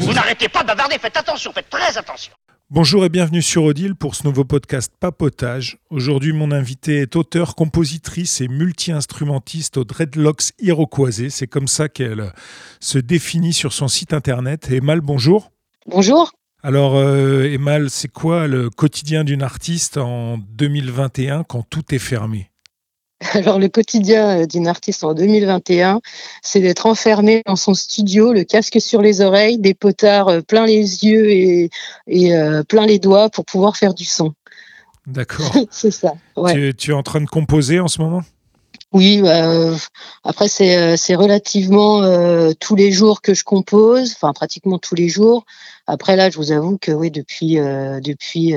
Vous n'arrêtez pas de bavarder, faites attention, faites très attention. Bonjour et bienvenue sur Odile pour ce nouveau podcast Papotage. Aujourd'hui, mon invité est auteur, compositrice et multi-instrumentiste aux Dreadlocks Iroquoisés. C'est comme ça qu'elle se définit sur son site internet. Emal, bonjour. Bonjour. Alors, euh, Emal, c'est quoi le quotidien d'une artiste en 2021 quand tout est fermé? Alors, le quotidien euh, d'une artiste en 2021, c'est d'être enfermée dans son studio, le casque sur les oreilles, des potards euh, plein les yeux et, euh, plein les doigts pour pouvoir faire du son. D'accord. c'est ça. Tu, es en train de composer en ce moment? Oui, bah, après c'est relativement tous les jours que je compose, enfin pratiquement tous les jours. Après là, je vous avoue que oui, depuis depuis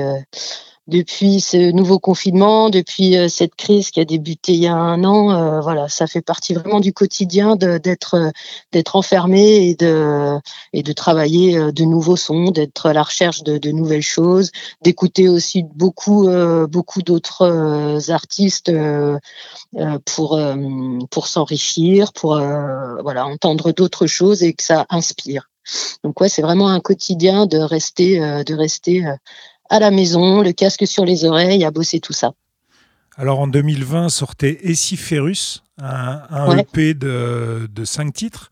depuis ce nouveau confinement, depuis euh, cette crise qui a débuté il y a un an, euh, voilà, ça fait partie vraiment du quotidien d'être euh, d'être enfermé et de et de travailler de nouveaux sons, d'être à la recherche de, de nouvelles choses, d'écouter aussi beaucoup beaucoup d'autres artistes pour pour s'enrichir, pour voilà entendre d'autres choses et que ça inspire. Donc ouais, c'est vraiment un quotidien de rester de rester à la maison, le casque sur les oreilles, à bosser tout ça. Alors en 2020 sortait Essiferus, un, un EP de, de cinq titres.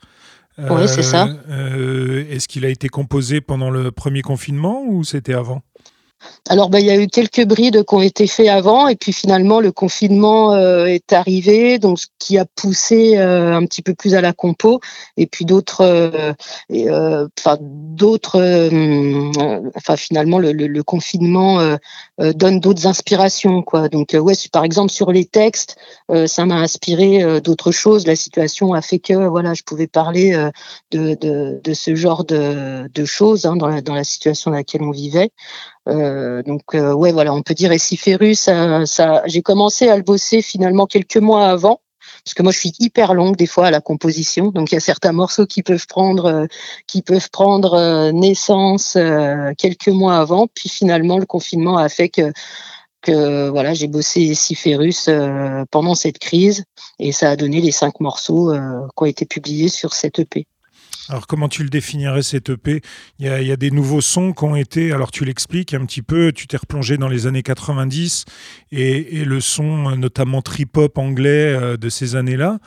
oui, c'est ça. Euh, est-ce qu'il a été composé pendant le premier confinement ou c'était avant? Alors, bah, il y a eu quelques brides qui ont été faits avant, et puis finalement, le confinement euh, est arrivé, donc ce qui a poussé euh, un petit peu plus à la compo, et puis d'autres, euh, enfin d'autres, enfin finalement, le, confinement donne d'autres inspirations, quoi. Donc, ouais, par exemple sur les textes, ça m'a inspiré d'autres choses. La situation a fait que, voilà, je pouvais parler de, de, ce genre de, choses hein, dans la situation dans laquelle on vivait. Euh, donc euh, ouais voilà, on peut dire Essiferus. Ça, ça j'ai commencé à le bosser finalement quelques mois avant parce que moi je suis hyper longue des fois à la composition, donc il y a certains morceaux qui peuvent prendre euh, qui peuvent prendre naissance quelques mois avant, puis finalement le confinement a fait que voilà j'ai bossé Siferus pendant cette crise et ça a donné les cinq morceaux qui ont été publiés sur cette EP. Alors comment tu le définirais cet EP il y, a, il y, a, des nouveaux sons qui ont été, alors tu l'expliques un petit peu, tu t'es replongé dans les années 90 et, et le son notamment trip-hop anglais euh, de ces années-là.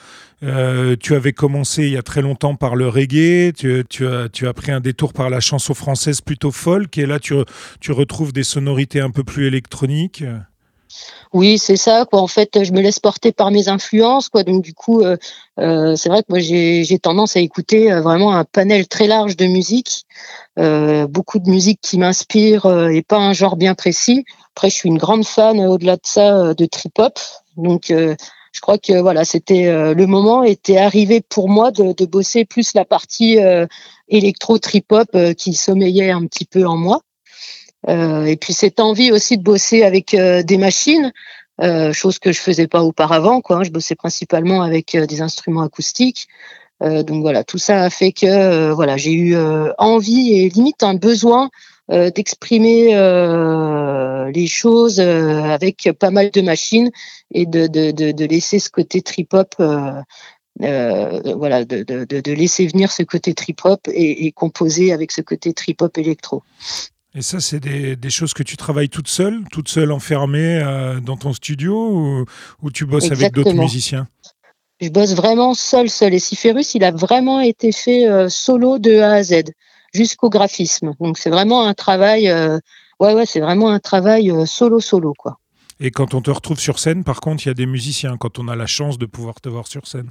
Euh, tu avais commencé il y a très longtemps par le reggae, tu, tu, as, tu, as, pris un détour par la chanson française plutôt folk et là tu, tu retrouves des sonorités un peu plus électroniques. Oui, c'est ça. Quoi. En fait, je me laisse porter par mes influences. Donc, du coup, euh, euh, c'est vrai que moi, j'ai tendance à écouter euh, vraiment un panel très large de musique. beaucoup de musique qui m'inspire et pas un genre bien précis. Après, je suis une grande fan, au-delà de ça, de trip-hop. Donc, je crois que voilà, c'était le moment était arrivé pour moi de, de bosser plus la partie électro trip-hop qui sommeillait un petit peu en moi. Euh, et puis cette envie aussi de bosser avec euh, des machines, euh, chose que je faisais pas auparavant. Quoi, hein. Je bossais principalement avec des instruments acoustiques. donc voilà, tout ça a fait que voilà, j'ai eu envie et limite un besoin d'exprimer les choses avec pas mal de machines et de, de, de, de laisser ce côté trip-hop euh, voilà, de, laisser venir ce côté trip-hop et, et, composer avec ce côté trip-hop électro. Et ça, c'est des, des, choses que tu travailles toute seule, toute seule enfermée euh, dans ton studio ou, tu bosses avec d'autres musiciens? Je bosse vraiment seul, seul. Et Siferus, il a vraiment été fait euh, solo de A à Z, jusqu'au graphisme. Donc c'est vraiment un travail, euh, ouais, ouais, c'est vraiment un travail solo, solo, quoi. Et quand on te retrouve sur scène, par contre, il y a des musiciens, quand on a la chance de pouvoir te voir sur scène?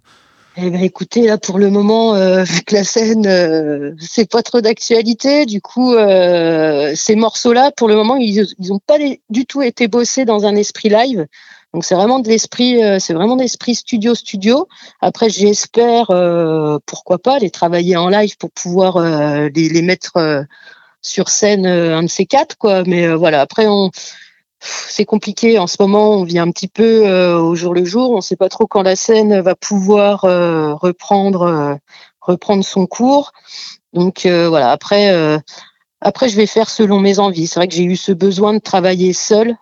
Eh ben, écoutez, là pour le moment, euh, vu que la scène euh, c'est pas trop d'actualité, du coup euh, ces morceaux-là, pour le moment, ils n'ont pas du tout été bossés dans un esprit live. Donc c'est vraiment de l'esprit, euh, c'est vraiment d'esprit studio studio. Après, j'espère, pourquoi pas, les travailler en live pour pouvoir les, les, mettre sur scène un de ces quatre, quoi. Mais voilà, après on c'est compliqué en ce moment. On vit un petit peu euh, au jour le jour. On ne sait pas trop quand la scène va pouvoir euh, reprendre euh, reprendre son cours. Donc voilà. Après après je vais faire selon mes envies. C'est vrai que j'ai eu ce besoin de travailler seul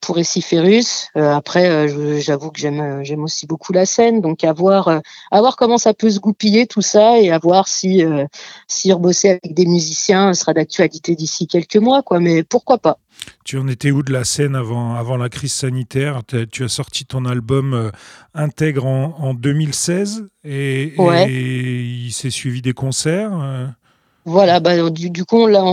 pour Essiferus. Après, j'avoue que j'aime aussi beaucoup la scène, donc à voir à voir comment ça peut se goupiller tout ça et à voir si si rebosser avec des musiciens sera d'actualité d'ici quelques mois, quoi. Mais pourquoi pas Tu en étais où de la scène avant avant la crise sanitaire? Tu as sorti ton album Intègre en, en 2016 et, et il s'est suivi des concerts. Voilà, bah, du, du, coup, on l'a,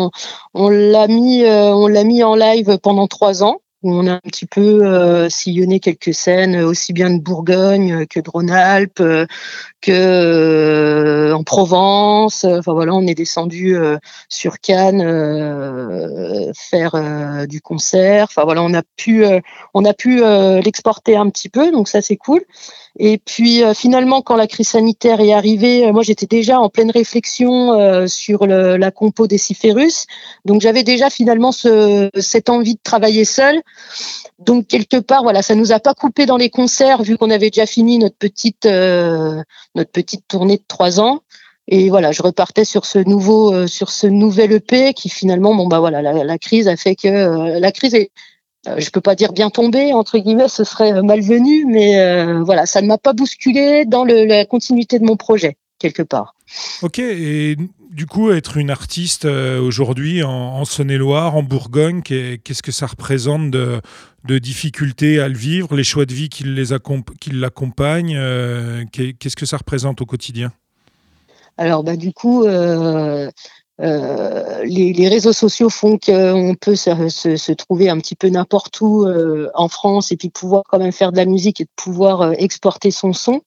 on, l'a mis, on l'a mis en live pendant trois ans où on a un petit peu euh, sillonné quelques scènes, aussi bien de Bourgogne que de Rhône-Alpes, que euh, en Provence. Enfin voilà, on est descendu euh, sur Cannes faire du concert. Enfin voilà, on a pu, on a pu l'exporter un petit peu, donc ça c'est cool. Et puis finalement, quand la crise sanitaire est arrivée, moi j'étais déjà en pleine réflexion sur la compo des Ciférus. Donc j'avais déjà finalement ce, cette envie de travailler seul. Donc quelque part, voilà, ça nous a pas coupé dans les concerts vu qu'on avait déjà fini notre petite euh, tournée de trois ans. Et voilà, je repartais sur ce nouveau euh, sur ce nouvel EP qui finalement, bon bah voilà, la, crise a fait que euh, la crise est je peux pas dire bien tombée entre guillemets, ce serait malvenu, mais voilà, ça ne m'a pas bousculé dans la continuité de mon projet quelque part. Ok, et du coup, être une artiste euh, aujourd'hui en, Saône-et-Loire, en Bourgogne, qu'est-ce que ça représente de, difficultés à le vivre, les choix de vie qui l'accompagnent, euh, qu'est-ce que ça représente au quotidien? Alors, bah, du coup, euh, les, réseaux sociaux font qu'on peut se, trouver un petit peu n'importe où en France et puis pouvoir quand même faire de la musique et pouvoir exporter son son.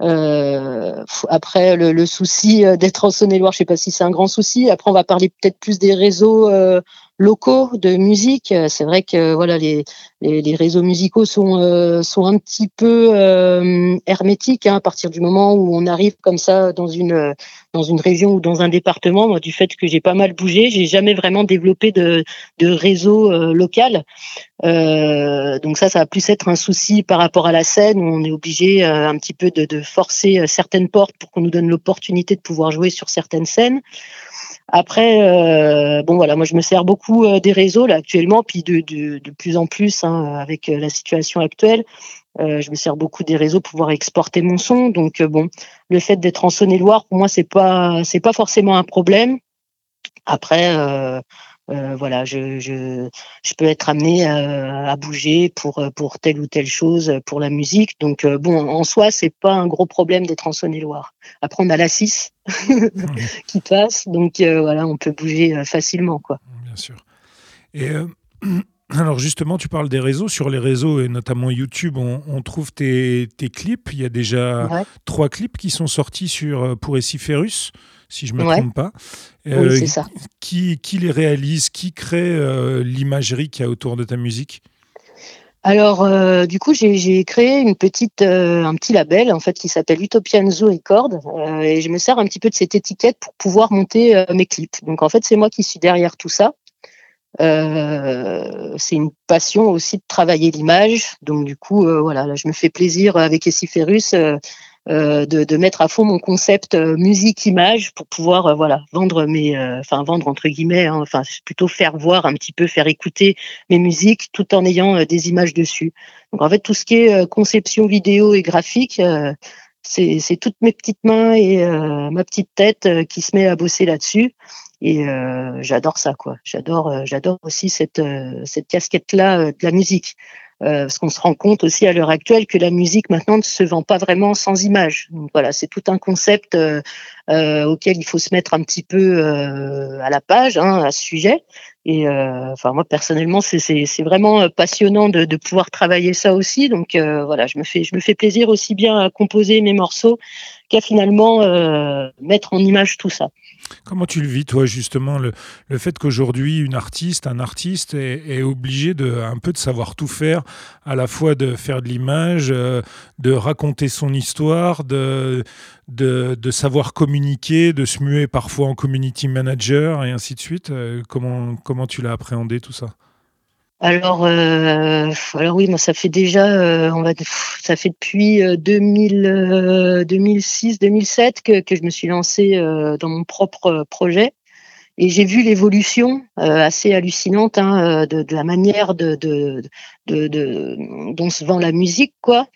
Euh, après, le, souci euh, d'être en Saône-et-Loire, je sais pas si c'est un grand souci. Après, on va parler peut-être plus des réseaux euh, locaux de musique. C'est vrai que voilà, les, les, réseaux musicaux sont euh, sont un petit peu euh, hermétiques hein, à partir du moment où on arrive comme ça dans une dans une région ou dans un département. Moi, du fait que j'ai pas mal bougé, j'ai jamais vraiment développé de de réseau local. donc ça, ça va plus être un souci par rapport à la scène où on est obligé un petit peu de forcer certaines portes pour qu'on nous donne l'opportunité de pouvoir jouer sur certaines scènes. Après, euh, bon voilà, moi je me sers beaucoup euh, des réseaux là actuellement, puis de, de, plus en plus hein, avec euh, la situation actuelle, je me sers beaucoup des réseaux pour pouvoir exporter mon son. Donc bon, le fait d'être en Saône-et-Loire pour moi c'est pas c'est pas forcément un problème. Après, euh, voilà, je, je, je, peux être amené à, à, bouger pour, pour telle ou telle chose pour la musique. Donc, euh, bon, en soi, c'est pas un gros problème d'être en Saône-et-Loire. Après, on a la 6 qui passe. Donc, euh, voilà, on peut bouger facilement. Quoi. Bien sûr. Et. Alors justement, tu parles des réseaux. Sur les réseaux et notamment YouTube, on, on trouve tes, tes, clips. Il y a déjà trois clips qui sont sortis sur pour Essiferus si je ne me trompe pas. Euh, oui, c'est ça. Qui, qui, les réalise Qui crée euh, l'imagerie qu'il y a autour de ta musique? Alors, euh, du coup, j'ai créé une petite, un petit label en fait qui s'appelle Utopian Zoo et Cord, et je me sers un petit peu de cette étiquette pour pouvoir monter mes clips. Donc, en fait, c'est moi qui suis derrière tout ça. c'est une passion aussi de travailler l'image. Donc, du coup, voilà, là, je me fais plaisir avec Essiferus euh, de, de, mettre à fond mon concept euh, musique-image pour pouvoir euh, voilà vendre mes, enfin vendre entre guillemets, hein, enfin plutôt faire voir un petit peu, faire écouter mes musiques tout en ayant des images dessus. Donc en fait tout ce qui est conception vidéo et graphique, c'est toutes mes petites mains et ma petite tête qui se met à bosser là-dessus. Et j'adore ça, quoi. J'adore, j'adore aussi cette cette casquette là de la musique. Euh, parce qu'on se rend compte aussi à l'heure actuelle que la musique maintenant ne se vend pas vraiment sans image. Donc voilà, c'est tout un concept euh, euh, auquel il faut se mettre un petit peu à la page hein, à ce sujet. Et enfin moi personnellement, c'est vraiment passionnant de, de, pouvoir travailler ça aussi. Donc voilà, je me fais je me fais plaisir aussi bien à composer mes morceaux qu'à finalement mettre en image tout ça. Comment tu le vis, toi, justement, le, le fait qu'aujourd'hui, une artiste, un artiste est, obligé de un peu de savoir tout faire, à la fois de faire de l'image, euh, de raconter son histoire, de, de, de, savoir communiquer, de se muer parfois en community manager et ainsi de suite. Euh, comment, comment tu l'as appréhendé tout ça? Alors, euh, alors oui, moi ça fait déjà, euh, on va, ça fait depuis 2000, 2006, 2007 que, que je me suis lancée euh, dans mon propre projet. et j'ai vu l'évolution assez hallucinante hein, de, de, la manière de, de, de, dont se vend la musique, quoi.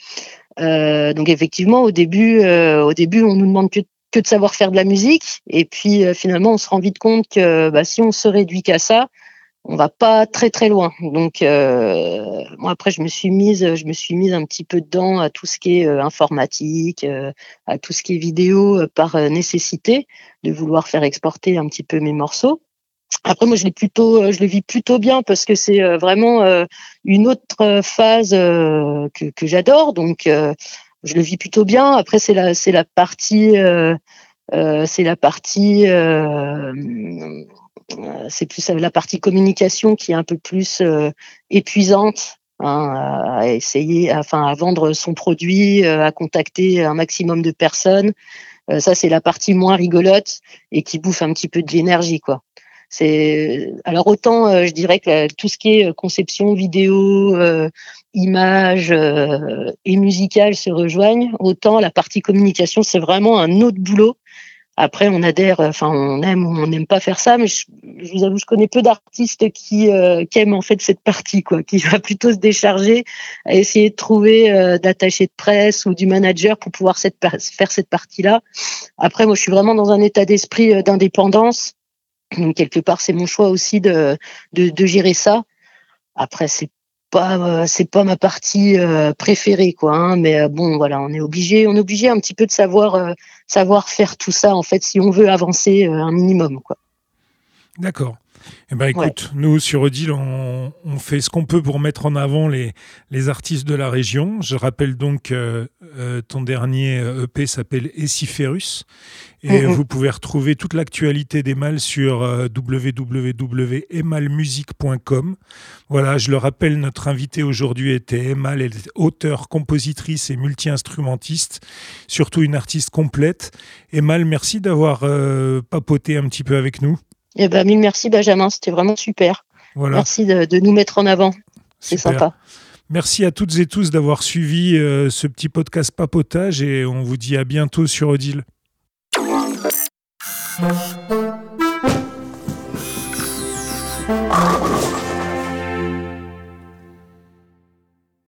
donc effectivement, au début, au début, on nous demande que, que de savoir faire de la musique, et puis finalement, on se rend vite compte que bah, si on se réduit qu'à ça, on va pas très très loin. Donc euh, moi après je me suis mise, je me suis mise un petit peu dedans à tout ce qui est euh, informatique, euh, à tout ce qui est vidéo par nécessité de vouloir faire exporter un petit peu mes morceaux. Après moi je l'ai plutôt, je le vis plutôt bien parce que c'est vraiment une autre phase que, que j'adore. Donc je le vis plutôt bien. Après c'est la c'est la partie c'est la partie euh, c'est plus la partie communication qui est un peu plus euh, épuisante hein, à essayer, enfin à vendre son produit, euh, à contacter un maximum de personnes. ça, c'est la partie moins rigolote et qui bouffe un petit peu de l'énergie. C'est alors autant, je dirais que tout ce qui est conception vidéo, image et musicale se rejoignent, autant la partie communication, c'est vraiment un autre boulot après, on adhère, enfin, on aime ou on n'aime pas faire ça, mais je, vous avoue, je connais peu d'artistes qui, euh, qui, aiment en fait cette partie, quoi, qui va plutôt se décharger à essayer de trouver euh, d'attaché de presse ou du manager pour pouvoir cette, faire cette partie-là. Après, moi, je suis vraiment dans un état d'esprit euh, d'indépendance. Quelque part, c'est mon choix aussi de, de, de gérer ça. Après, c'est pas euh, c'est pas ma partie euh, préférée quoi hein, mais euh, bon voilà on est obligé on est obligé un petit peu de savoir savoir faire tout ça en fait si on veut avancer un minimum quoi. D'accord eh ben, écoute, nous sur Odile, on, fait ce qu'on peut pour mettre en avant les, les artistes de la région. Je rappelle donc euh, ton dernier EP s'appelle Essiferus et vous pouvez retrouver toute l'actualité d'Emal sur euh, www.emalmusique.com. Voilà, je le rappelle, notre invité aujourd'hui était Emal, elle est auteure, compositrice et multi-instrumentiste, surtout une artiste complète. Emal, merci d'avoir euh, papoté un petit peu avec nous. Eh ben, mille merci Benjamin, c'était vraiment super. Merci de, nous mettre en avant. C'est sympa. Merci à toutes et tous d'avoir suivi euh, ce petit podcast papotage et on vous dit à bientôt sur Odile.